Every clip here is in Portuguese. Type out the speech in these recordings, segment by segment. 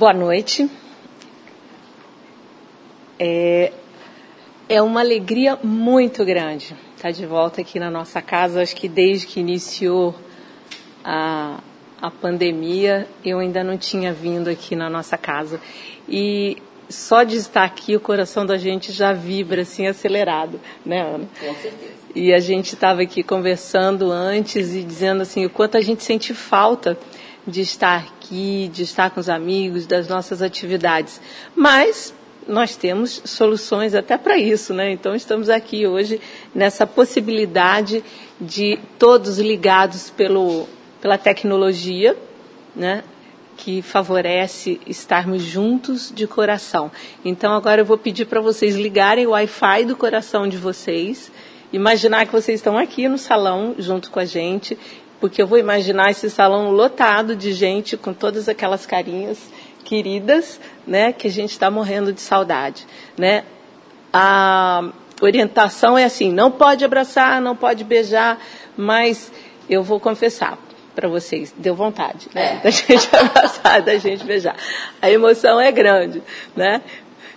Boa noite. É, é uma alegria muito grande estar de volta aqui na nossa casa. Acho que desde que iniciou a, a pandemia, eu ainda não tinha vindo aqui na nossa casa. E só de estar aqui, o coração da gente já vibra assim acelerado, né, Ana? Com certeza. E a gente estava aqui conversando antes e dizendo assim o quanto a gente sente falta de estar aqui, de estar com os amigos, das nossas atividades. Mas nós temos soluções até para isso, né? Então estamos aqui hoje nessa possibilidade de todos ligados pelo, pela tecnologia, né? Que favorece estarmos juntos de coração. Então agora eu vou pedir para vocês ligarem o Wi-Fi do coração de vocês, imaginar que vocês estão aqui no salão junto com a gente, porque eu vou imaginar esse salão lotado de gente com todas aquelas carinhas queridas, né, que a gente está morrendo de saudade, né? A orientação é assim, não pode abraçar, não pode beijar, mas eu vou confessar para vocês, deu vontade, né, É. da gente abraçar, da gente beijar. A emoção é grande, né?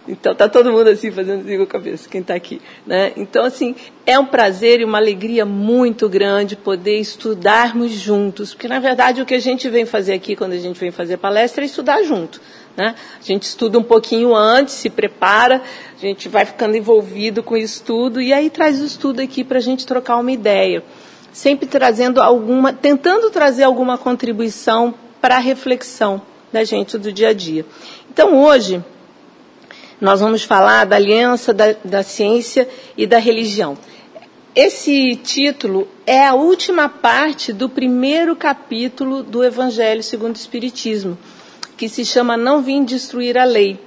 Então tá todo mundo assim fazendo assim a cabeça, quem está aqui, né? Então assim, é um prazer e uma alegria muito grande poder estudarmos juntos, porque na verdade o que a gente vem fazer aqui quando a gente vem fazer palestra é estudar junto, né? A gente estuda um pouquinho antes, se prepara, a gente vai ficando envolvido com o estudo e aí traz o estudo aqui para a gente trocar uma ideia, sempre trazendo alguma, tentando trazer alguma contribuição para a reflexão da gente do dia a dia. Então hoje nós vamos falar da aliança da, da ciência e da religião. Esse título é a última parte do primeiro capítulo do Evangelho segundo o Espiritismo, que se chama Não Vim Destruir a Lei.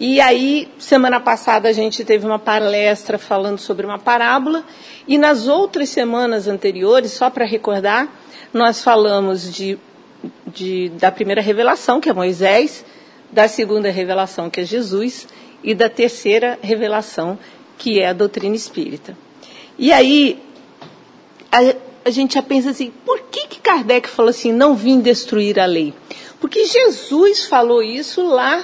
E aí, semana passada, a gente teve uma palestra falando sobre uma parábola, e nas outras semanas anteriores, só para recordar, nós falamos de, de, da primeira revelação, que é Moisés, da segunda revelação, que é Jesus, e da terceira revelação, que é a doutrina espírita. E aí, a, a gente já pensa assim, por que, que Kardec falou assim, não vim destruir a lei? Porque Jesus falou isso lá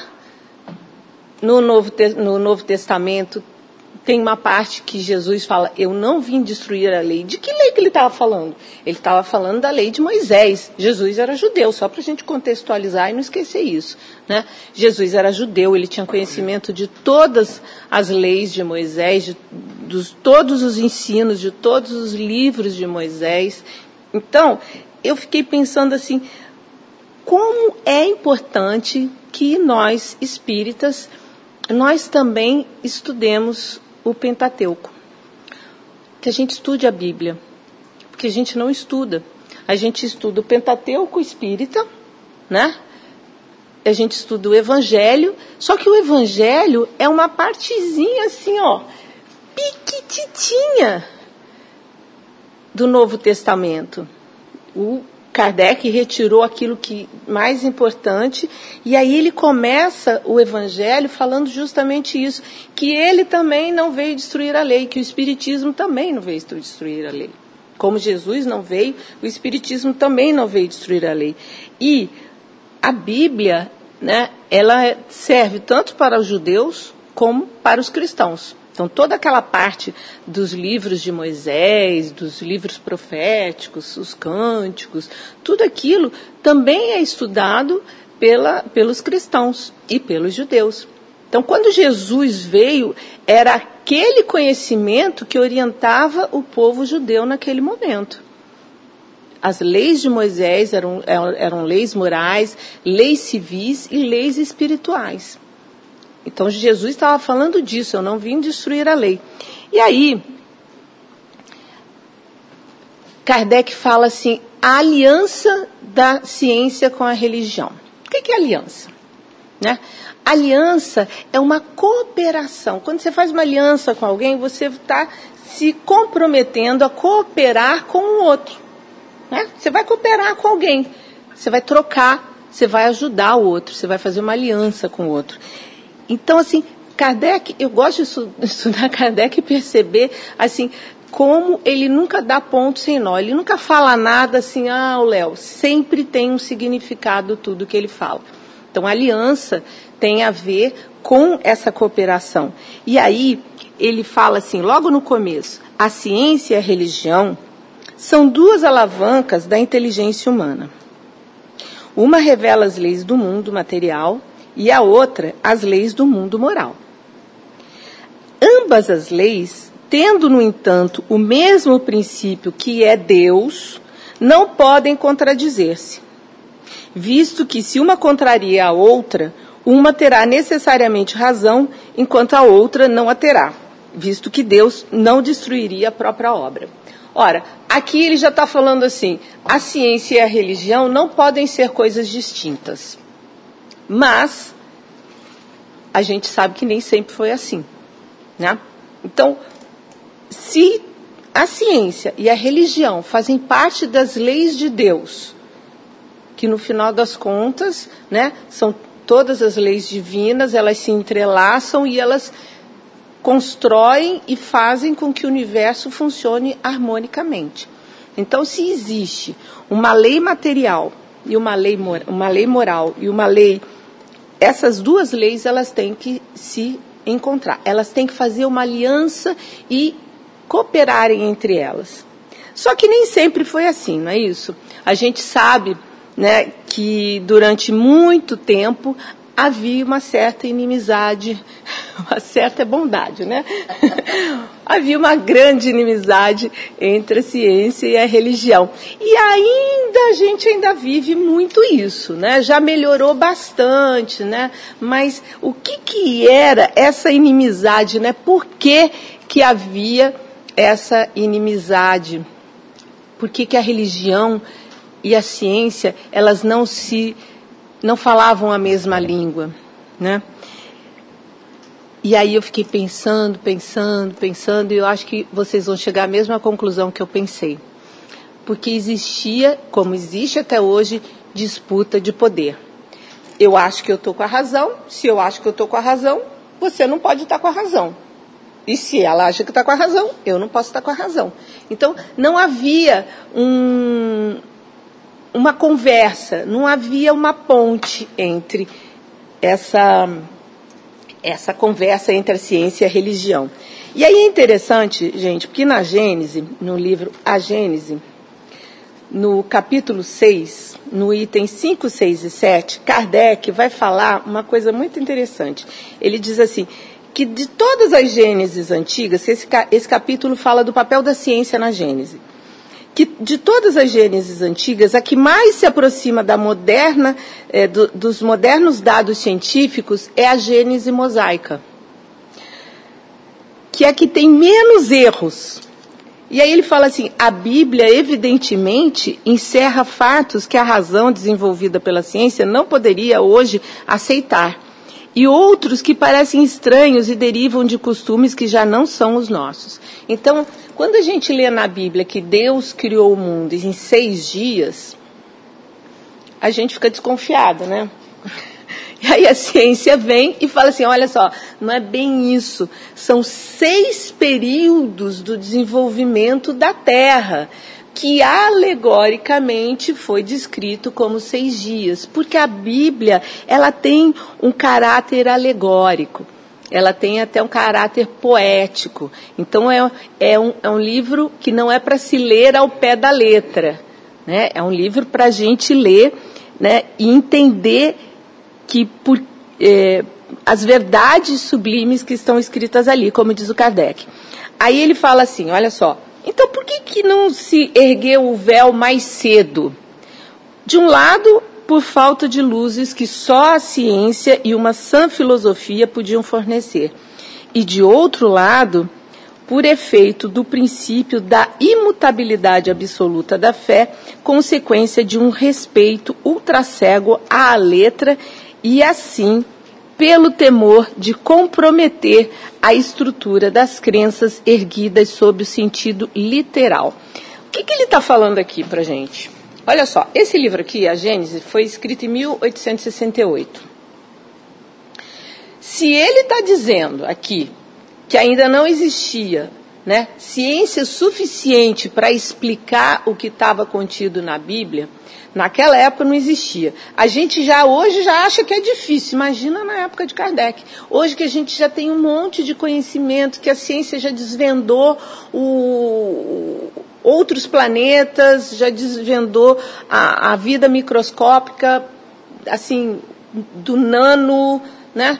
no Novo, no Novo Testamento, tem uma parte que Jesus fala, eu não vim destruir a lei. De que lei que ele estava falando? Ele estava falando da lei de Moisés. Jesus era judeu, só para a gente contextualizar e não esquecer isso. Né? Jesus era judeu, ele tinha conhecimento de todas as leis de Moisés, de dos, todos os ensinos, de todos os livros de Moisés. Então, eu fiquei pensando assim, como é importante que nós, espíritas, nós também estudemos o Pentateuco. Que a gente estude a Bíblia. Porque a gente não estuda. A gente estuda o Pentateuco espírita, né? A gente estuda o Evangelho, só que o Evangelho é uma partezinha assim, ó, piquititinha do Novo Testamento. O Kardec retirou aquilo que mais importante e aí ele começa o evangelho falando justamente isso, que ele também não veio destruir a lei, que o espiritismo também não veio destruir a lei. Como Jesus não veio, o espiritismo também não veio destruir a lei. E a Bíblia, né, ela serve tanto para os judeus como para os cristãos. Então, toda aquela parte dos livros de Moisés, dos livros proféticos, os cânticos, tudo aquilo também é estudado pela, pelos cristãos e pelos judeus. Então, quando Jesus veio, era aquele conhecimento que orientava o povo judeu naquele momento. As leis de Moisés eram, eram leis morais, leis civis e leis espirituais. Então Jesus estava falando disso, eu não vim destruir a lei. E aí, Kardec fala assim, a aliança da ciência com a religião. O que é aliança? Né? Aliança é uma cooperação. Quando você faz uma aliança com alguém, você está se comprometendo a cooperar com o outro. Né? Você vai cooperar com alguém, você vai trocar, você vai ajudar o outro, você vai fazer uma aliança com o outro. Então, assim, Kardec, eu gosto de estudar Kardec e perceber, assim, como ele nunca dá ponto sem nó. Ele nunca fala nada assim, ah, o Léo, sempre tem um significado tudo que ele fala. Então, aliança tem a ver com essa cooperação. E aí, ele fala assim, logo no começo: a ciência e a religião são duas alavancas da inteligência humana. Uma revela as leis do mundo material e a outra as leis do mundo moral. Ambas as leis, tendo, no entanto, o mesmo princípio que é Deus, não podem contradizer-se, visto que se uma contraria a outra, uma terá necessariamente razão, enquanto a outra não a terá, visto que Deus não destruiria a própria obra. Ora, aqui ele já está falando assim: a ciência e a religião não podem ser coisas distintas. Mas a gente sabe que nem sempre foi assim. Né? Então, se a ciência e a religião fazem parte das leis de Deus, que no final das contas, né, são todas as leis divinas, elas se entrelaçam e elas constroem e fazem com que o universo funcione harmonicamente. Então, se existe uma lei material e uma lei, uma lei moral e uma lei, essas duas leis elas têm que se encontrar, elas têm que fazer uma aliança e cooperarem entre elas. Só que nem sempre foi assim, não é isso? A gente sabe né, que durante muito tempo havia uma certa inimizade, uma certa bondade, né? havia uma grande inimizade entre a ciência e a religião. E ainda a gente ainda vive muito isso, né? Já melhorou bastante, né? Mas o que que era essa inimizade, né? Por que que havia essa inimizade? Por que que a religião e a ciência, elas não se não falavam a mesma língua, né? E aí eu fiquei pensando, pensando, pensando, e eu acho que vocês vão chegar à mesma conclusão que eu pensei. Porque existia, como existe até hoje, disputa de poder. Eu acho que eu estou com a razão, se eu acho que eu estou com a razão, você não pode estar com a razão. E se ela acha que está com a razão, eu não posso estar com a razão. Então, não havia um, uma conversa, não havia uma ponte entre essa, essa conversa entre a ciência e a religião. E aí é interessante, gente, porque na Gênese, no livro A Gênese, no capítulo 6, no item 5, 6 e 7, Kardec vai falar uma coisa muito interessante. Ele diz assim, que de todas as Gênesis antigas, esse, esse capítulo fala do papel da ciência na Gênese que de todas as Gênesis antigas, a que mais se aproxima da moderna, é, do, dos modernos dados científicos é a Gênese mosaica, que é a que tem menos erros. E aí ele fala assim: a Bíblia, evidentemente, encerra fatos que a razão desenvolvida pela ciência não poderia hoje aceitar, e outros que parecem estranhos e derivam de costumes que já não são os nossos. Então, quando a gente lê na Bíblia que Deus criou o mundo em seis dias, a gente fica desconfiado, né? E aí a ciência vem e fala assim: olha só, não é bem isso. São seis períodos do desenvolvimento da Terra, que alegoricamente foi descrito como seis dias, porque a Bíblia ela tem um caráter alegórico ela tem até um caráter poético. Então é, é, um, é um livro que não é para se ler ao pé da letra. Né? É um livro para a gente ler né, e entender que por, é, as verdades sublimes que estão escritas ali, como diz o Kardec. Aí ele fala assim, olha só, então por que, que não se ergueu o véu mais cedo? De um lado, por falta de luzes que só a ciência e uma sã filosofia podiam fornecer. E de outro lado, por efeito do princípio da imutabilidade absoluta da fé, consequência de um respeito ultracego à letra e assim pelo temor de comprometer a estrutura das crenças erguidas sob o sentido literal. O que, que ele está falando aqui para gente? Olha só, esse livro aqui, a Gênesis, foi escrito em 1868. Se ele está dizendo aqui que ainda não existia né, ciência suficiente para explicar o que estava contido na Bíblia, naquela época não existia. A gente já hoje já acha que é difícil, imagina na época de Kardec. Hoje que a gente já tem um monte de conhecimento, que a ciência já desvendou o, outros planetas, já desvendou a, a vida microscópica, assim, do nano, né?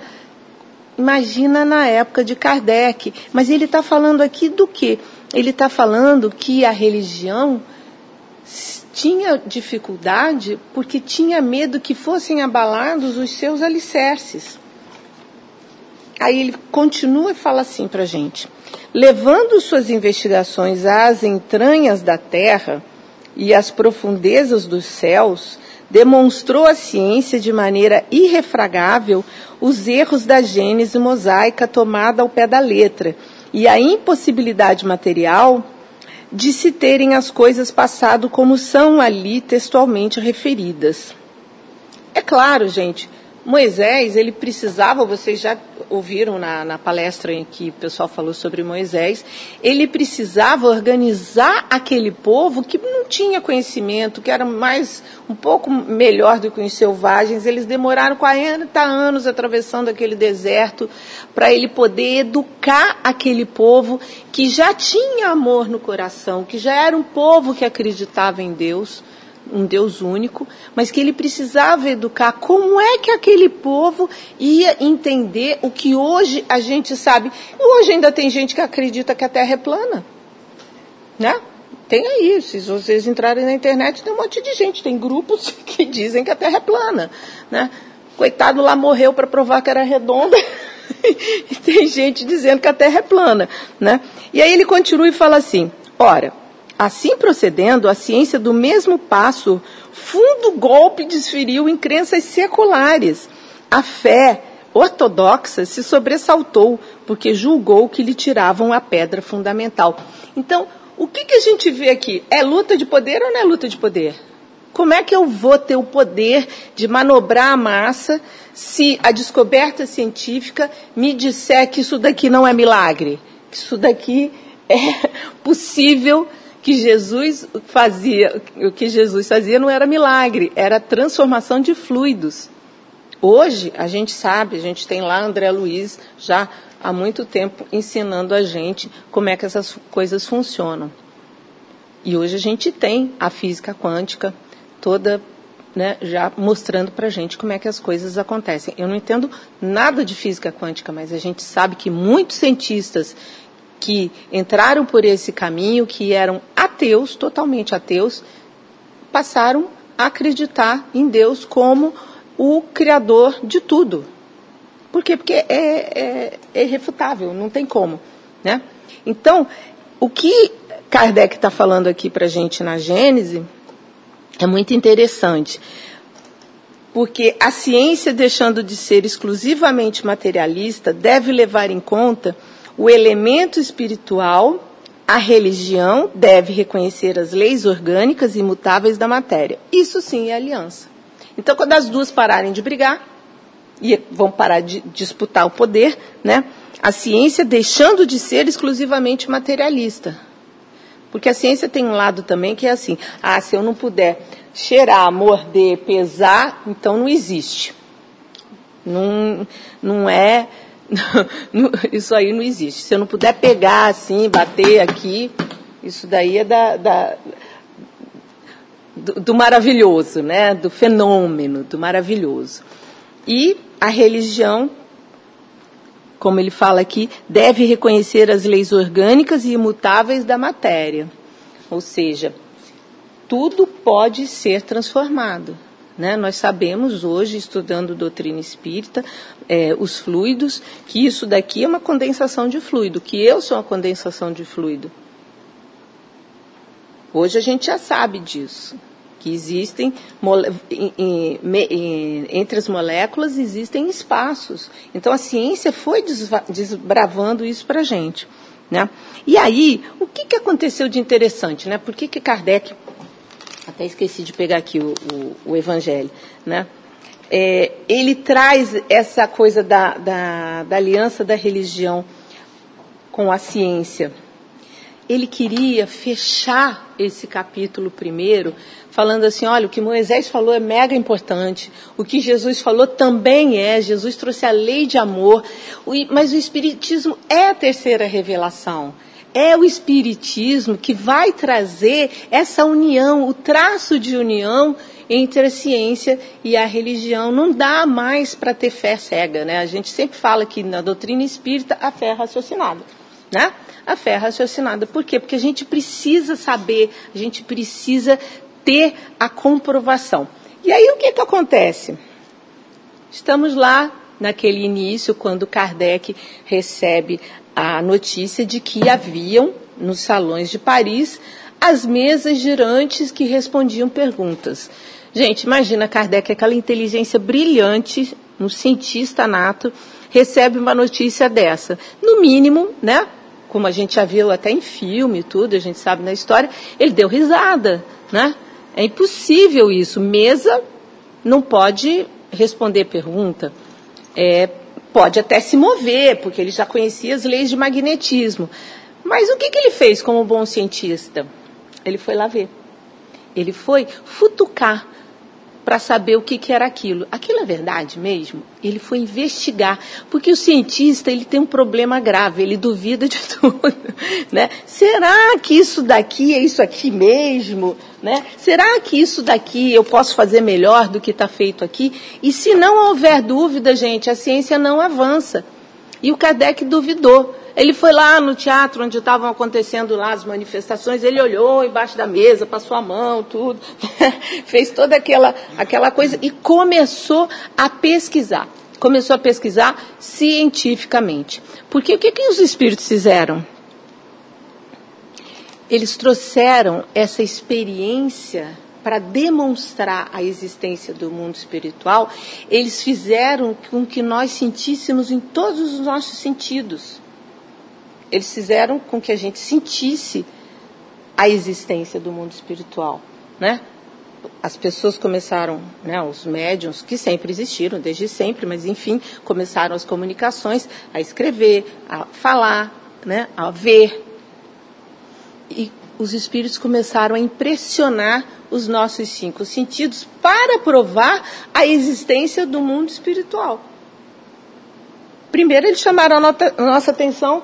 Imagina na época de Kardec. Mas ele está falando aqui do quê? Ele está falando que a religião tinha dificuldade porque tinha medo que fossem abalados os seus alicerces. Aí ele continua e fala assim para a gente: levando suas investigações às entranhas da terra e às profundezas dos céus, demonstrou a ciência de maneira irrefragável os erros da gênese mosaica tomada ao pé da letra e a impossibilidade material de se terem as coisas passado como são ali textualmente referidas. É claro, gente, Moisés, ele precisava, vocês já ouviram na, na, palestra em que o pessoal falou sobre Moisés, ele precisava organizar aquele povo que não tinha conhecimento, que era mais um pouco melhor do que os selvagens. Eles demoraram 40 anos atravessando aquele deserto para ele poder educar aquele povo que já tinha amor no coração, que já era um povo que acreditava em Deus um Deus único, mas que ele precisava educar como é que aquele povo ia entender o que hoje a gente sabe. Hoje ainda tem gente que acredita que a Terra é plana. Né? Tem aí, se vocês entrarem na internet, tem um monte de gente, tem grupos que dizem que a Terra é plana. Né? Coitado lá morreu para provar que era redonda. e tem gente dizendo que a Terra é plana. Né? E aí ele continua e fala assim: ora, Assim procedendo, a ciência do mesmo passo, fundo golpe desferiu em crenças seculares. A fé ortodoxa se sobressaltou, porque julgou que lhe tiravam a pedra fundamental. Então, o que, que a gente vê aqui? É luta de poder ou não é luta de poder? Como é que eu vou ter o poder de manobrar a massa se a descoberta científica me disser que isso daqui não é milagre? Que isso daqui é possível que Jesus fazia, o que Jesus fazia não era milagre, era transformação de fluidos. Hoje a gente sabe, a gente tem lá André Luiz já há muito tempo ensinando a gente como é que essas coisas funcionam. E hoje a gente tem a física quântica toda né, já mostrando para a gente como é que as coisas acontecem. Eu não entendo nada de física quântica, mas a gente sabe que muitos cientistas que entraram por esse caminho, que eram ateus, totalmente ateus, passaram a acreditar em Deus como o criador de tudo. Por quê? Porque é, é, é irrefutável, não tem como. Né? Então, o que Kardec está falando aqui para a gente na Gênese é muito interessante. Porque a ciência, deixando de ser exclusivamente materialista, deve levar em conta o elemento espiritual, a religião deve reconhecer as leis orgânicas e imutáveis da matéria. Isso sim é aliança. Então, quando as duas pararem de brigar e vão parar de disputar o poder, né? A ciência deixando de ser exclusivamente materialista. Porque a ciência tem um lado também que é assim: ah, se eu não puder cheirar, morder, pesar, então não existe. Não, não é isso aí não existe. Se eu não puder pegar assim, bater aqui, isso daí é da, da do, do, maravilhoso, né? Do fenômeno, do maravilhoso. E a religião, como ele fala aqui, deve reconhecer as leis orgânicas e imutáveis da matéria. Ou seja, tudo pode ser transformado. Né? Nós sabemos hoje, estudando doutrina espírita, é, os fluidos, que isso daqui é uma condensação de fluido, que eu sou uma condensação de fluido. Hoje a gente já sabe disso, que existem, entre as moléculas existem espaços. Então a ciência foi desbravando isso para a gente. Né? E aí, o que, que aconteceu de interessante? Né? Por que, que Kardec até esqueci de pegar aqui o, o, o Evangelho, né? É, ele traz essa coisa da, da, da aliança da religião com a ciência. ele queria fechar esse capítulo primeiro falando assim, olha, o que Moisés falou é mega importante, o que Jesus falou também é, Jesus trouxe a lei de amor, mas o Espiritismo é a terceira revelação. É o Espiritismo que vai trazer essa união, o traço de união entre a ciência e a religião. Não dá mais para ter fé cega, né? A gente sempre fala que na doutrina espírita a fé é raciocinada, né? A fé é raciocinada. Por quê? Porque a gente precisa saber, a gente precisa ter a comprovação. E aí o que, que acontece? Estamos lá naquele início, quando Kardec recebe a notícia de que haviam, nos salões de Paris, as mesas girantes que respondiam perguntas. Gente, imagina Kardec, aquela inteligência brilhante, um cientista nato, recebe uma notícia dessa. No mínimo, né? Como a gente já viu até em filme e tudo, a gente sabe na história, ele deu risada, né? É impossível isso. Mesa não pode responder pergunta. É, pode até se mover, porque ele já conhecia as leis de magnetismo. Mas o que, que ele fez como bom cientista? Ele foi lá ver. Ele foi futucar para saber o que, que era aquilo. Aquilo é verdade mesmo? Ele foi investigar, porque o cientista ele tem um problema grave, ele duvida de tudo, né? Será que isso daqui é isso aqui mesmo, né? Será que isso daqui eu posso fazer melhor do que está feito aqui? E se não houver dúvida, gente, a ciência não avança. E o Kardec duvidou. Ele foi lá no teatro onde estavam acontecendo lá as manifestações, ele olhou embaixo da mesa, passou a mão, tudo, fez toda aquela, aquela coisa e começou a pesquisar. Começou a pesquisar cientificamente. Porque o que, que os espíritos fizeram? Eles trouxeram essa experiência para demonstrar a existência do mundo espiritual, eles fizeram com que nós sentíssemos em todos os nossos sentidos. Eles fizeram com que a gente sentisse a existência do mundo espiritual, né? As pessoas começaram, né, os médiums que sempre existiram, desde sempre, mas enfim, começaram as comunicações a escrever, a falar, né, a ver. E os espíritos começaram a impressionar os nossos cinco sentidos para provar a existência do mundo espiritual. Primeiro, eles chamaram a, nota, a nossa atenção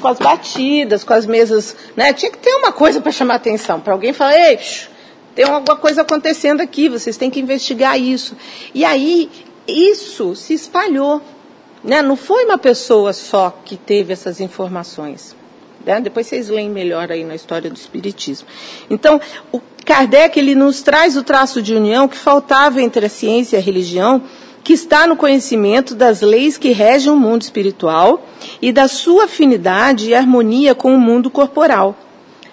com as batidas, com as mesas, né? Tinha que ter uma coisa para chamar atenção, para alguém falar, ei, tem alguma coisa acontecendo aqui, vocês têm que investigar isso. E aí, isso se espalhou. Né? Não foi uma pessoa só que teve essas informações. Né? Depois vocês leem melhor aí na história do Espiritismo. Então, o Kardec ele nos traz o traço de união que faltava entre a ciência e a religião, que está no conhecimento das leis que regem o mundo espiritual e da sua afinidade e harmonia com o mundo corporal.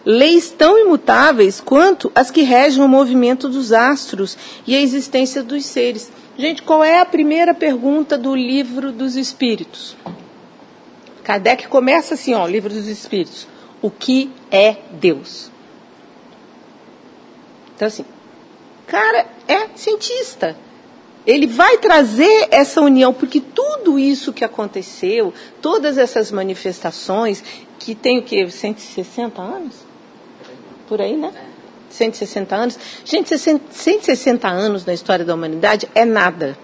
Leis tão imutáveis quanto as que regem o movimento dos astros e a existência dos seres. Gente, qual é a primeira pergunta do livro dos Espíritos? Kardec começa assim, ó, livro dos Espíritos. O que é Deus? Então, assim, cara é cientista ele vai trazer essa união, porque tudo isso que aconteceu, todas essas manifestações, que tem o quê? 160 anos? Por aí, né? 160 anos. Gente, 160 anos na história da humanidade é nada.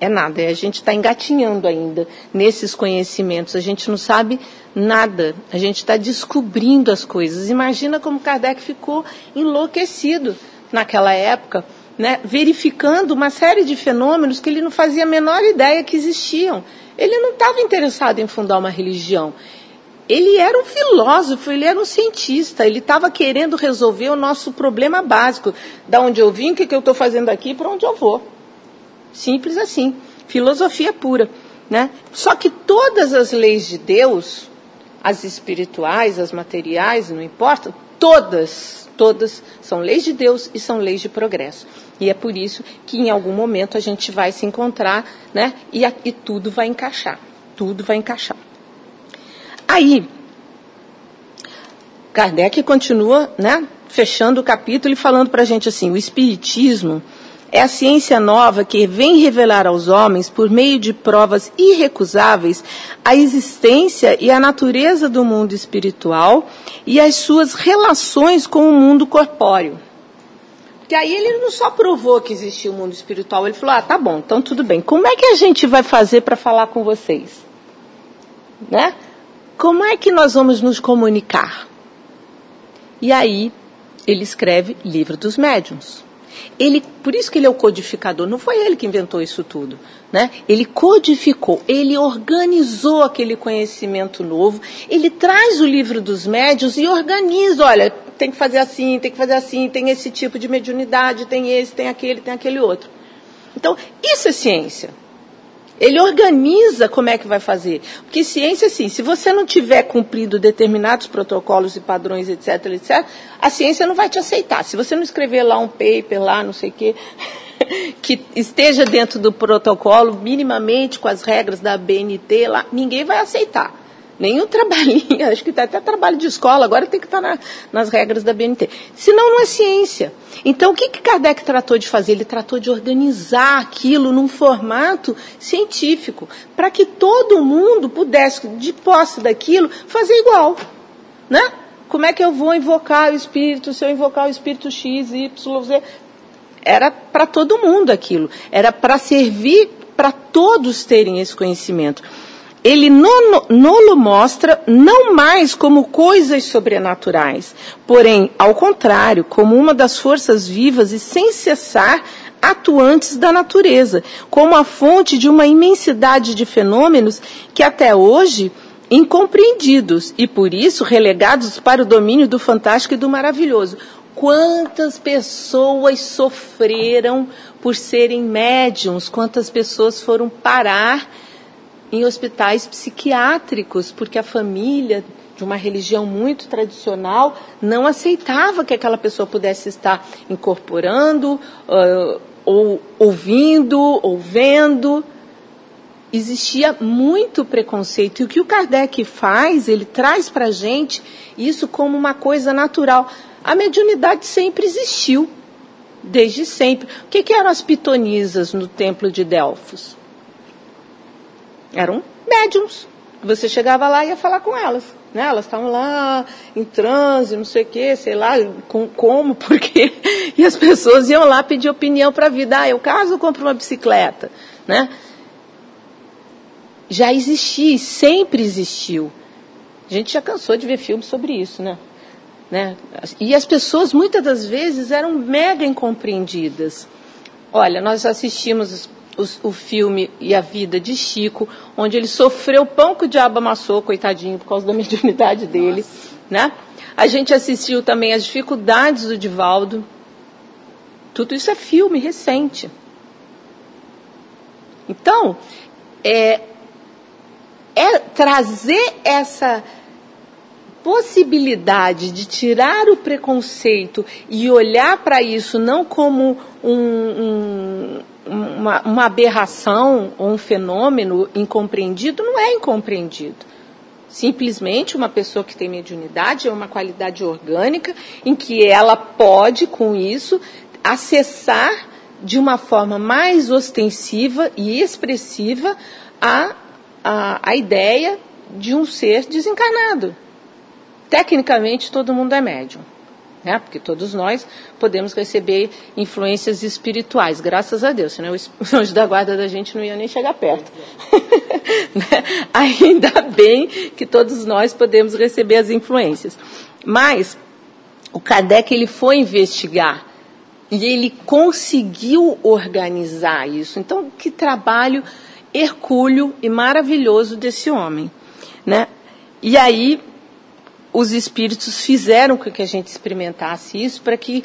É nada. A gente está engatinhando ainda nesses conhecimentos. A gente não sabe nada. A gente está descobrindo as coisas. Imagina como Kardec ficou enlouquecido naquela época né, verificando uma série de fenômenos que ele não fazia a menor ideia que existiam. Ele não estava interessado em fundar uma religião. Ele era um filósofo, ele era um cientista, ele estava querendo resolver o nosso problema básico. Da onde eu vim, o que, que eu estou fazendo aqui, para onde eu vou. Simples assim. Filosofia pura. Né? Só que todas as leis de Deus, as espirituais, as materiais, não importa, todas, todas são leis de Deus e são leis de progresso. E é por isso que em algum momento a gente vai se encontrar, né? E, e tudo vai encaixar. Tudo vai encaixar. Aí, Kardec continua, né? Fechando o capítulo e falando para a gente assim: o Espiritismo é a ciência nova que vem revelar aos homens, por meio de provas irrecusáveis, a existência e a natureza do mundo espiritual e as suas relações com o mundo corpóreo. Porque aí ele não só provou que existia o um mundo espiritual, ele falou: ah, tá bom, então tudo bem. Como é que a gente vai fazer para falar com vocês? Né? Como é que nós vamos nos comunicar? E aí ele escreve Livro dos Médiuns. Ele, por isso que ele é o codificador, não foi ele que inventou isso tudo. Né? Ele codificou, ele organizou aquele conhecimento novo, ele traz o livro dos médios e organiza, olha, tem que fazer assim, tem que fazer assim, tem esse tipo de mediunidade, tem esse, tem aquele, tem aquele outro. Então, isso é ciência. Ele organiza como é que vai fazer. Porque ciência, assim, se você não tiver cumprido determinados protocolos e padrões, etc, etc, a ciência não vai te aceitar. Se você não escrever lá um paper, lá, não sei o quê, que esteja dentro do protocolo, minimamente com as regras da BNT, lá, ninguém vai aceitar. Nenhum trabalhinho, acho que tá até trabalho de escola, agora tem que estar tá na, nas regras da BNT. Senão não é ciência. Então o que, que Kardec tratou de fazer? Ele tratou de organizar aquilo num formato científico, para que todo mundo pudesse, de posse daquilo, fazer igual. Né? Como é que eu vou invocar o espírito, se eu invocar o espírito X, Y, Z? Era para todo mundo aquilo. Era para servir para todos terem esse conhecimento ele nolo mostra não mais como coisas sobrenaturais, porém, ao contrário, como uma das forças vivas e sem cessar atuantes da natureza, como a fonte de uma imensidade de fenômenos que até hoje incompreendidos e por isso relegados para o domínio do fantástico e do maravilhoso. Quantas pessoas sofreram por serem médiums, quantas pessoas foram parar em hospitais psiquiátricos, porque a família de uma religião muito tradicional não aceitava que aquela pessoa pudesse estar incorporando, uh, ou ouvindo, ou vendo. Existia muito preconceito. E o que o Kardec faz, ele traz para a gente isso como uma coisa natural. A mediunidade sempre existiu, desde sempre. O que, que eram as pitonisas no templo de Delfos? Eram médiums. Você chegava lá e ia falar com elas. Né? Elas estavam lá em transe, não sei o quê, sei lá, com, como, porque. E as pessoas iam lá pedir opinião para a vida. Ah, eu caso ou compro uma bicicleta? Né? Já existia, sempre existiu. A gente já cansou de ver filmes sobre isso, né? né? E as pessoas, muitas das vezes, eram mega incompreendidas. Olha, nós assistimos o, o, filme e a vida de Chico, onde ele sofreu pão que o diabo amassou, coitadinho, por causa da mediunidade dele. Né? A gente assistiu também as dificuldades do Divaldo. Tudo isso é filme recente. Então, é, é trazer essa possibilidade de tirar o preconceito e olhar para isso não como um, um, uma, uma aberração ou um fenômeno incompreendido, não é incompreendido. Simplesmente uma pessoa que tem mediunidade é uma qualidade orgânica em que ela pode, com isso, acessar de uma forma mais ostensiva e expressiva a, a, a ideia de um ser desencarnado. Tecnicamente, todo mundo é médium né? Porque todos nós podemos receber influências espirituais, graças a Deus, senão o anjo da guarda da gente não ia nem chegar perto. né? Ainda bem que todos nós podemos receber as influências. Mas o Kardec ele foi investigar e ele conseguiu organizar isso. Então, que trabalho hercúleo e maravilhoso desse homem, né? E aí os espíritos fizeram com que a gente experimentasse isso para que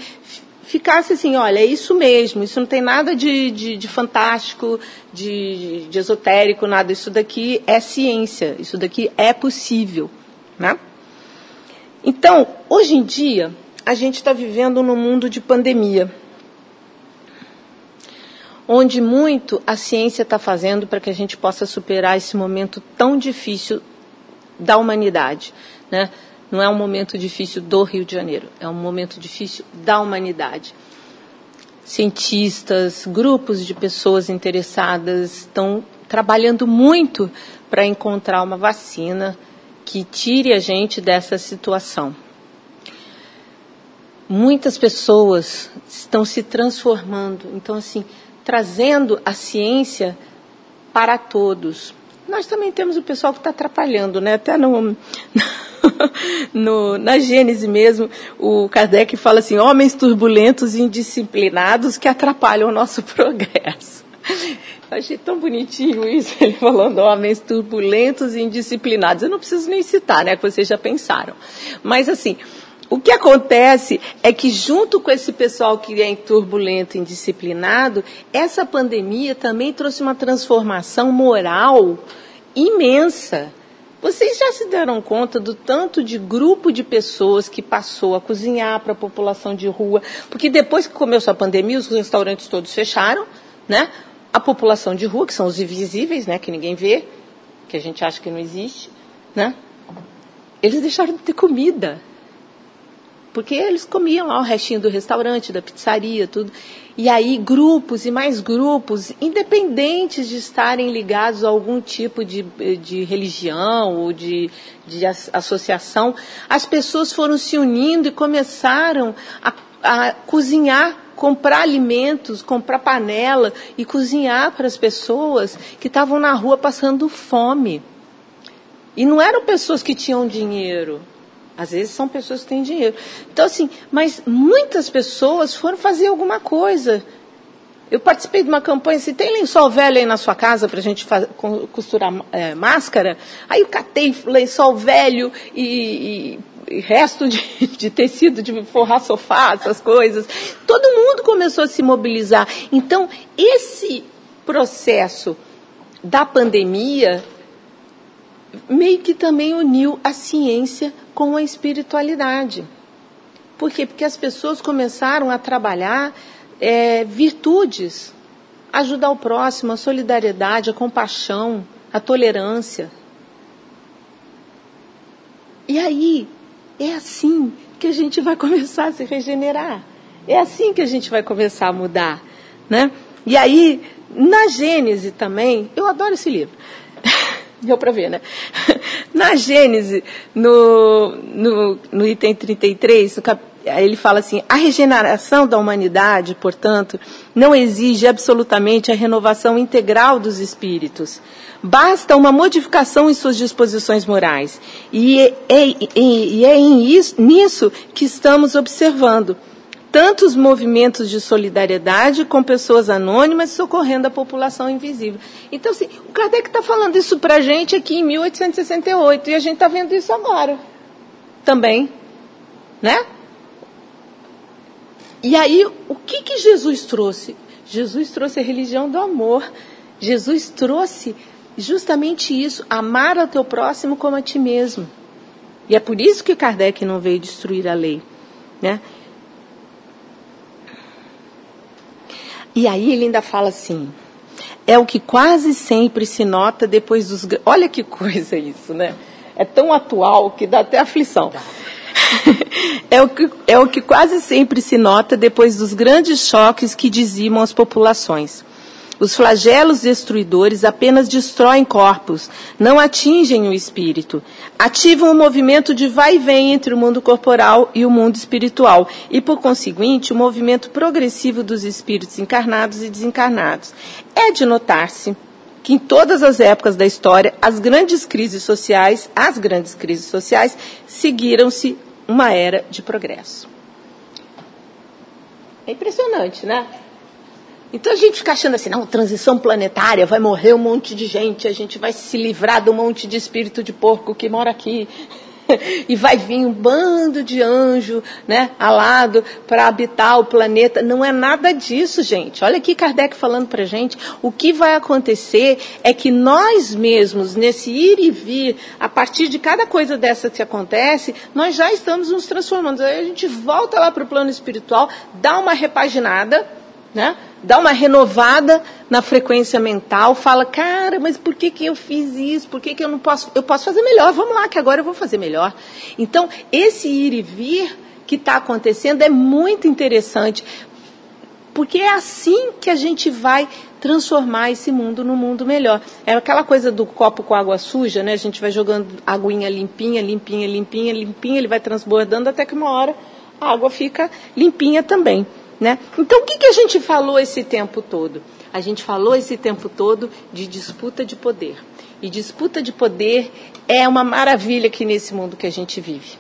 ficasse assim, olha, é isso mesmo, isso não tem nada de, de, de fantástico, de, de, esotérico, nada, isso daqui é ciência, isso daqui é possível. Né? Então, hoje em dia, a gente está vivendo num mundo de pandemia, onde muito a ciência está fazendo para que a gente possa superar esse momento tão difícil da humanidade. Né? Não é um momento difícil do Rio de Janeiro, é um momento difícil da humanidade. cientistas, grupos de pessoas interessadas estão trabalhando muito para encontrar uma vacina que tire a gente dessa situação. Muitas pessoas estão se transformando, então assim, trazendo a ciência para todos. Nós também temos o pessoal que está atrapalhando, né? Até no, no, na Gênese mesmo, o Kardec fala assim: homens turbulentos e indisciplinados que atrapalham o nosso progresso. Eu achei tão bonitinho isso, ele falando homens turbulentos e indisciplinados. Eu não preciso nem citar, né? Que vocês já pensaram. Mas assim, o que acontece é que, junto com esse pessoal que é turbulento indisciplinado, essa pandemia também trouxe uma transformação moral imensa. Vocês já se deram conta do tanto de grupo de pessoas que passou a cozinhar para a população de rua? Porque depois que começou a pandemia, os restaurantes todos fecharam, né? A população de rua, que são os invisíveis, né? Que ninguém vê, que a gente acha que não existe, né? Eles deixaram de ter comida porque eles comiam lá o restinho do restaurante, da pizzaria, tudo. E aí grupos e mais grupos, independentes de estarem ligados a algum tipo de, de religião ou de, de associação, as pessoas foram se unindo e começaram a, a cozinhar comprar alimentos, comprar panela e cozinhar para as pessoas que estavam na rua passando fome. E não eram pessoas que tinham dinheiro, às vezes são pessoas que têm dinheiro. Então, assim, mas muitas pessoas foram fazer alguma coisa. Eu participei de uma campanha, se tem lençol velho aí na sua casa para a gente costurar é, máscara, aí eu catei lençol velho e, e, e resto de, de, tecido de forrar sofá, essas coisas. Todo mundo começou a se mobilizar. Então, esse processo da pandemia meio que também uniu a ciência com a espiritualidade. Por quê? Porque as pessoas começaram a trabalhar é, virtudes, ajudar o próximo, a solidariedade, a compaixão, a tolerância. E aí, é assim que a gente vai começar a se regenerar. É assim que a gente vai começar a mudar, né? E aí, na Gênese também, eu adoro esse livro. Deu para ver, né? Na Gênese, no, no, no item 33, no cap, ele fala assim: a regeneração da humanidade, portanto, não exige absolutamente a renovação integral dos espíritos. Basta uma modificação em suas disposições morais. E é, é, é isso, nisso que estamos observando tantos movimentos de solidariedade com pessoas anônimas socorrendo a população invisível. Então, assim, o Kardec está falando isso para a gente aqui em 1868 e a gente está vendo isso agora também, né? E aí, o que, que Jesus trouxe? Jesus trouxe a religião do amor. Jesus trouxe justamente isso, amar ao teu próximo como a ti mesmo. E é por isso que Kardec não veio destruir a lei, né? E aí ele ainda fala assim: é o que quase sempre se nota depois dos. Olha que coisa isso, né? É tão atual que dá até aflição. é, o que, é o que quase sempre se nota depois dos grandes choques que dizimam as populações. Os flagelos destruidores apenas destroem corpos, não atingem o espírito. Ativam o movimento de vai e vem entre o mundo corporal e o mundo espiritual, e, por conseguinte, o movimento progressivo dos espíritos encarnados e desencarnados. É de notar-se que em todas as épocas da história, as grandes crises sociais, as grandes crises sociais, seguiram-se uma era de progresso. É impressionante, né? Então a gente fica achando assim, não, transição planetária, vai morrer um monte de gente, a gente vai se livrar do monte de espírito de porco que mora aqui. e vai vir um bando de anjo, né, alado para habitar o planeta. Não é nada disso, gente. Olha aqui Kardec falando para gente. O que vai acontecer é que nós mesmos, nesse ir e vir, a partir de cada coisa dessa que acontece, nós já estamos nos transformando. Aí a gente volta lá para o plano espiritual, dá uma repaginada, né? Dá uma renovada na frequência mental, fala, cara, mas por que, que eu fiz isso? Por que, que eu não posso? Eu posso fazer melhor, vamos lá, que agora eu vou fazer melhor. Então, esse ir e vir que está acontecendo é muito interessante. Porque é assim que a gente vai transformar esse mundo num mundo melhor. É aquela coisa do copo com água suja, né? A gente vai jogando aguinha limpinha, limpinha, limpinha, limpinha, ele vai transbordando até que uma hora a água fica limpinha também, né? Então, o que, que a gente falou esse tempo todo? A gente falou esse tempo todo de disputa de poder. E disputa de poder é uma maravilha aqui nesse mundo que a gente vive.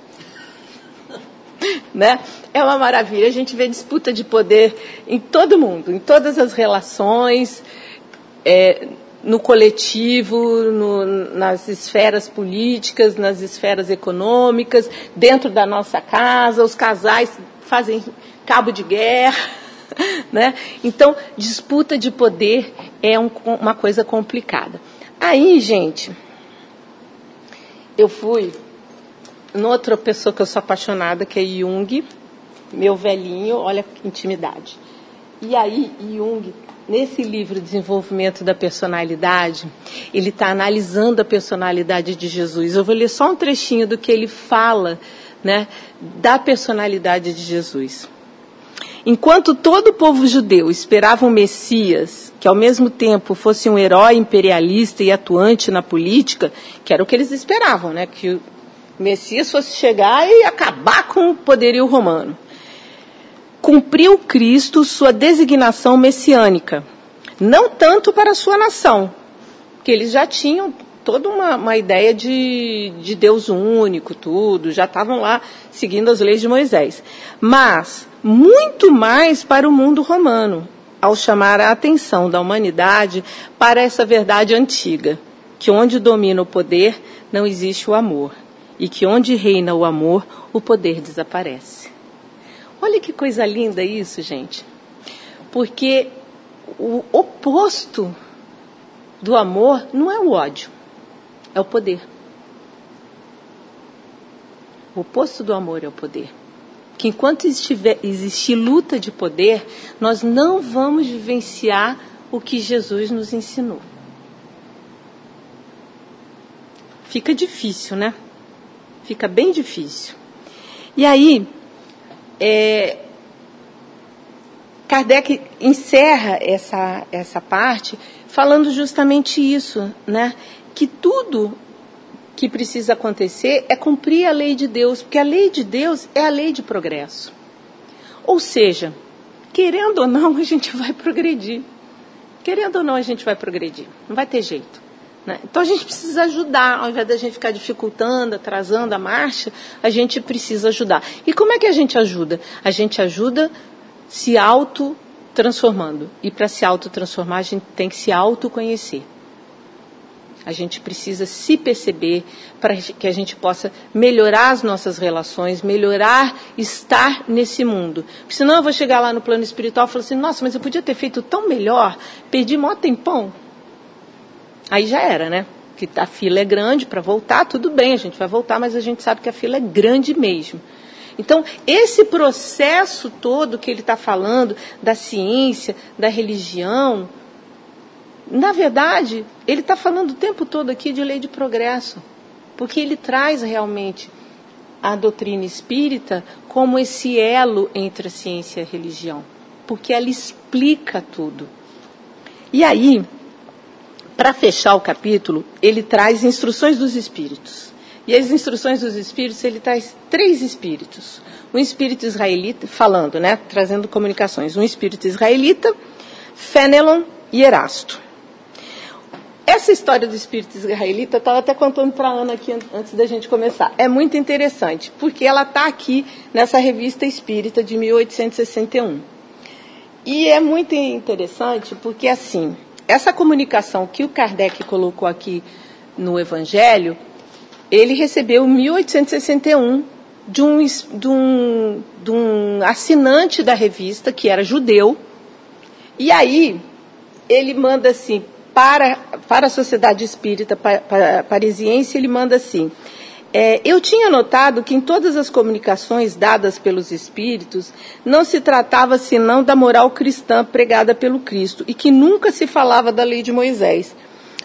né? É uma maravilha. A gente vê disputa de poder em todo mundo, em todas as relações, é, no coletivo, no, nas esferas políticas, nas esferas econômicas, dentro da nossa casa. Os casais fazem cabo de guerra. Né? Então, disputa de poder é um, uma coisa complicada. Aí, gente, eu fui noutra pessoa que eu sou apaixonada, que é Jung, meu velhinho, olha que intimidade. E aí, Jung, nesse livro Desenvolvimento da Personalidade, ele está analisando a personalidade de Jesus. Eu vou ler só um trechinho do que ele fala né, da personalidade de Jesus. Enquanto todo o povo judeu esperava um Messias que ao mesmo tempo fosse um herói imperialista e atuante na política, que era o que eles esperavam, né? Que o Messias fosse chegar e acabar com o poderio romano. Cumpriu Cristo sua designação messiânica, não tanto para a sua nação, que eles já tinham toda uma, uma ideia de, de Deus único, tudo, já estavam lá seguindo as leis de Moisés. Mas muito mais para o mundo romano, ao chamar a atenção da humanidade para essa verdade antiga, que onde domina o poder não existe o amor, e que onde reina o amor, o poder desaparece. Olha que coisa linda isso, gente. Porque o oposto do amor não é o ódio, é o poder. O oposto do amor é o poder que enquanto estiver, existir luta de poder, nós não vamos vivenciar o que Jesus nos ensinou. Fica difícil, né? Fica bem difícil. E aí, é, Kardec encerra essa, essa parte falando justamente isso, né? Que tudo que precisa acontecer é cumprir a lei de Deus, porque a lei de Deus é a lei de progresso. Ou seja, querendo ou não, a gente vai progredir. Querendo ou não, a gente vai progredir. Não vai ter jeito. Né? Então a gente precisa ajudar, ao invés da gente ficar dificultando, atrasando a marcha, a gente precisa ajudar. E como é que a gente ajuda? A gente ajuda se auto transformando. E para se auto transformar, a gente tem que se autoconhecer. A gente precisa se perceber para que a gente possa melhorar as nossas relações, melhorar estar nesse mundo. Porque senão eu vou chegar lá no plano espiritual e falar assim, nossa, mas eu podia ter feito tão melhor, perdi mó tempão. Aí já era, né? Que a fila é grande para voltar, tudo bem, a gente vai voltar, mas a gente sabe que a fila é grande mesmo. Então, esse processo todo que ele está falando, da ciência, da religião, na verdade, ele está falando o tempo todo aqui de lei de progresso, porque ele traz realmente a doutrina espírita como esse elo entre a ciência e a religião, porque ela explica tudo. E aí, para fechar o capítulo, ele traz instruções dos espíritos. E as instruções dos espíritos, ele traz três espíritos. Um espírito israelita, falando, né, trazendo comunicações. Um espírito israelita, Fenelon e Erasto. Essa história do espírito israelita, eu estava até contando para a Ana aqui antes da gente começar. É muito interessante, porque ela está aqui nessa revista espírita de 1861. E é muito interessante porque, assim, essa comunicação que o Kardec colocou aqui no Evangelho, ele recebeu em 1861 de um, de, um, de um assinante da revista, que era judeu, e aí ele manda assim, para, para a Sociedade Espírita Parisiense, ele manda assim: é, Eu tinha notado que em todas as comunicações dadas pelos espíritos não se tratava senão da moral cristã pregada pelo Cristo e que nunca se falava da lei de Moisés.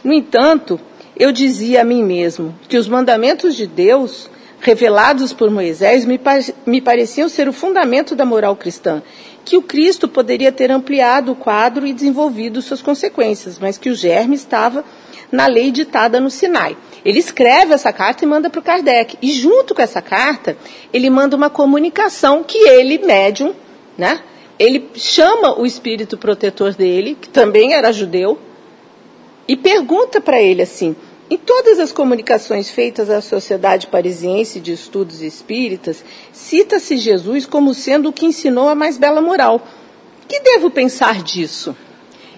No entanto, eu dizia a mim mesmo que os mandamentos de Deus revelados por Moisés me, me pareciam ser o fundamento da moral cristã, que o Cristo poderia ter ampliado o quadro e desenvolvido suas consequências, mas que o germe estava na lei ditada no Sinai. Ele escreve essa carta e manda para o Kardec. E junto com essa carta, ele manda uma comunicação que ele, médium, né? Ele chama o espírito protetor dele, que também era judeu, e pergunta para ele assim: em todas as comunicações feitas à Sociedade Parisiense de Estudos Espíritas, cita-se Jesus como sendo o que ensinou a mais bela moral. Que devo pensar disso?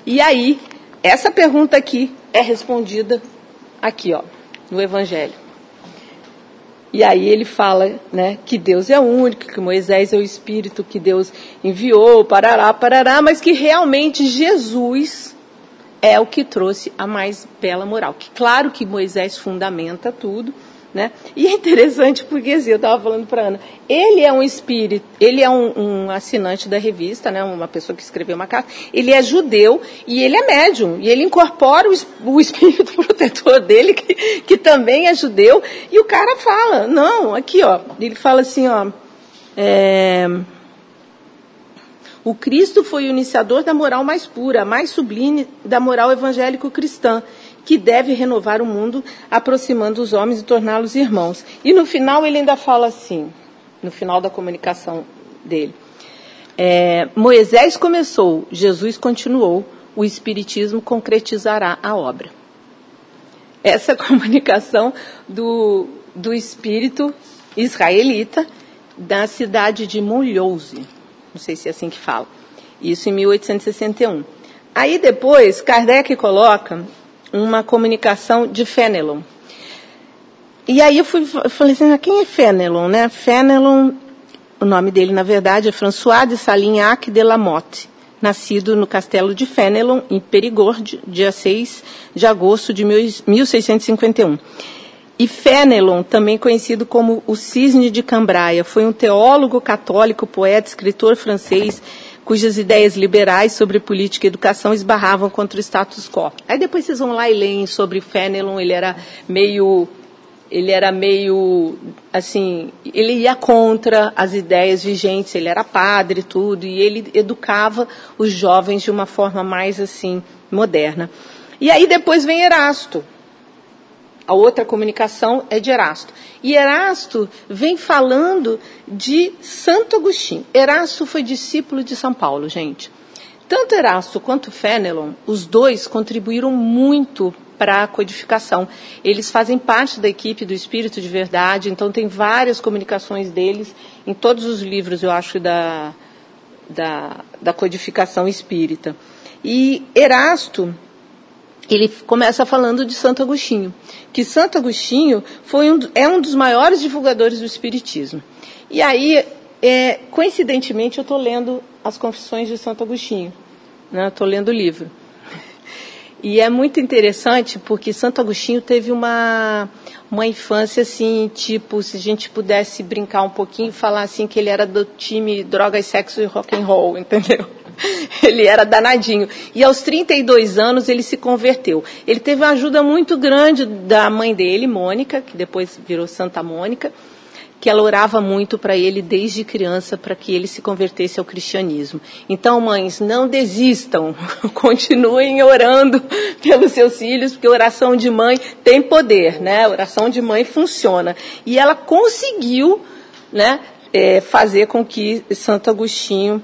E aí, essa pergunta aqui é respondida aqui, ó no Evangelho. E aí ele fala né, que Deus é único, que Moisés é o Espírito que Deus enviou, parará, parará, mas que realmente Jesus é o que trouxe a mais bela moral. Que claro que Moisés fundamenta tudo, né? E é interessante porque assim, eu estava falando para Ana, ele é um espírito, ele é um, um, assinante da revista, né? uma pessoa que escreveu uma carta, ele é judeu e ele é médium, e ele incorpora o, o espírito protetor dele, que, que também é judeu, e o cara fala, não, aqui ó, ele fala assim, ó, é, o Cristo foi o iniciador da moral mais pura, mais sublime da moral evangélico-cristã que deve renovar o mundo, aproximando os homens e torná-los irmãos. E no final ele ainda fala assim, no final da comunicação dele. É, Moisés começou, Jesus continuou, o Espiritismo concretizará a obra. Essa comunicação do, do espírito israelita da cidade de Mulhouse, não sei se é assim que fala, isso em 1861. Aí depois, Kardec coloca uma comunicação de Fenelon. E aí eu, fui, falei assim, quem é Fenelon, né? Fenelon, o nome dele na verdade é François de Salignac de Lamotte, nascido no castelo de Fenelon, em Perigord, dia 6 de agosto de 1651. E Fenelon, também conhecido como o Cisne de Cambraia, foi um teólogo católico, poeta, escritor francês, cujas ideias liberais sobre política e educação esbarravam contra o status quo. Aí depois vocês vão lá e leem sobre Fenelon, ele era meio ele era meio assim, ele ia contra as ideias vigentes, ele era padre e tudo, e ele educava os jovens de uma forma mais assim moderna. E aí depois vem Erasto. A outra comunicação é de Erasto. E Erasto vem falando de Santo Agostinho. Erasto foi discípulo de São Paulo, gente. Tanto Erasto quanto Fenelon, os dois contribuíram muito para a codificação. Eles fazem parte da equipe do Espírito de Verdade, então tem várias comunicações deles em todos os livros, eu acho, da, da, da codificação espírita. E Erasto ele começa falando de Santo Agostinho, que Santo Agostinho um, é um dos maiores divulgadores do Espiritismo. E aí, é, coincidentemente, eu estou lendo as Confissões de Santo Agostinho, estou né? lendo o livro. E é muito interessante porque Santo Agostinho teve uma, uma infância assim, tipo, se a gente pudesse brincar um pouquinho falar assim que ele era do time drogas, sexo e rock and roll, entendeu? ele era danadinho. E aos 32 anos ele se converteu. Ele teve uma ajuda muito grande da mãe dele, Mônica, que depois virou Santa Mônica, que ela orava muito para ele desde criança para que ele se convertesse ao cristianismo. Então, mães, não desistam, continuem orando pelos seus filhos, porque oração de mãe tem poder, né? Oração de mãe funciona. E ela conseguiu, né, é, fazer com que Santo Agostinho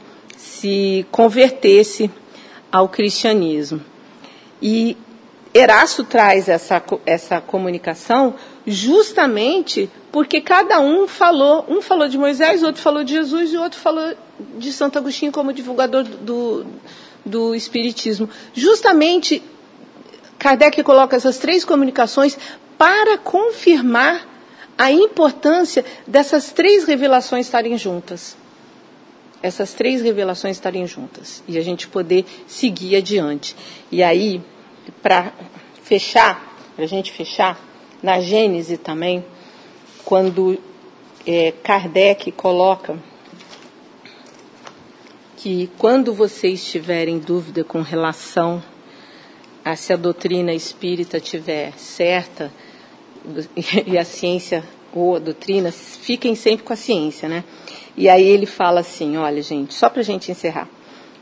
se convertesse ao cristianismo. E Erasto traz essa, essa comunicação justamente porque cada um falou, um falou de Moisés, outro falou de Jesus e outro falou de Santo Agostinho como divulgador do, do Espiritismo. Justamente, Kardec coloca essas três comunicações para confirmar a importância dessas três revelações estarem juntas essas três revelações estarem juntas e a gente poder seguir adiante. E aí, para fechar, para a gente fechar, na Gênese também, quando é, Kardec coloca que quando vocês tiverem dúvida com relação a se a doutrina espírita tiver certa e a ciência ou a doutrina, fiquem sempre com a ciência, né? E aí ele fala assim, olha gente, só para a gente encerrar.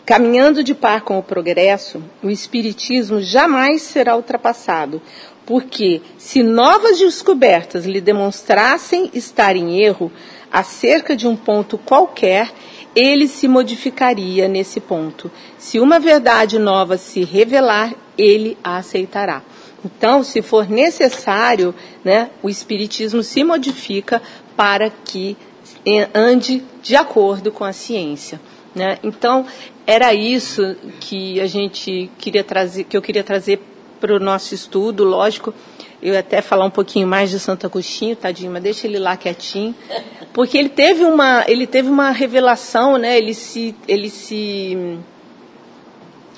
Caminhando de par com o progresso, o espiritismo jamais será ultrapassado, porque se novas descobertas lhe demonstrassem estar em erro acerca de um ponto qualquer, ele se modificaria nesse ponto. Se uma verdade nova se revelar, ele a aceitará. Então, se for necessário, né, o Espiritismo se modifica para que ande de acordo com a ciência. Né? Então, era isso que a gente queria trazer, que eu queria trazer para o nosso estudo, lógico. Eu ia até falar um pouquinho mais de Santo Agostinho, tadinho, mas deixa ele lá quietinho, porque ele teve uma, ele teve uma revelação, né? Ele se, ele se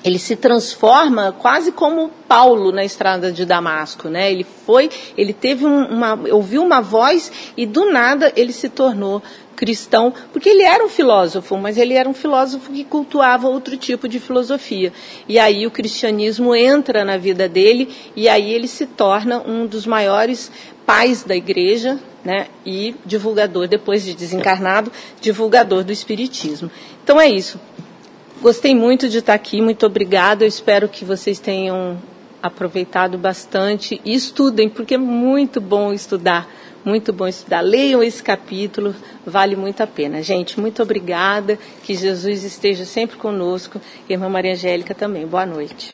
ele se transforma quase como Paulo na estrada de Damasco, né? Ele foi, ele teve uma, ouviu uma voz e do nada ele se tornou cristão, porque ele era um filósofo, mas ele era um filósofo que cultuava outro tipo de filosofia. E aí o cristianismo entra na vida dele e aí ele se torna um dos maiores pais da igreja, né? E divulgador depois de desencarnado, divulgador do espiritismo. Então é isso. Gostei muito de estar aqui, muito obrigada. Eu espero que vocês tenham aproveitado bastante e estudem, porque é muito bom estudar, muito bom estudar. Leiam esse capítulo, vale muito a pena. Gente, muito obrigada, que Jesus esteja sempre conosco irmã Maria Angélica também. Boa noite.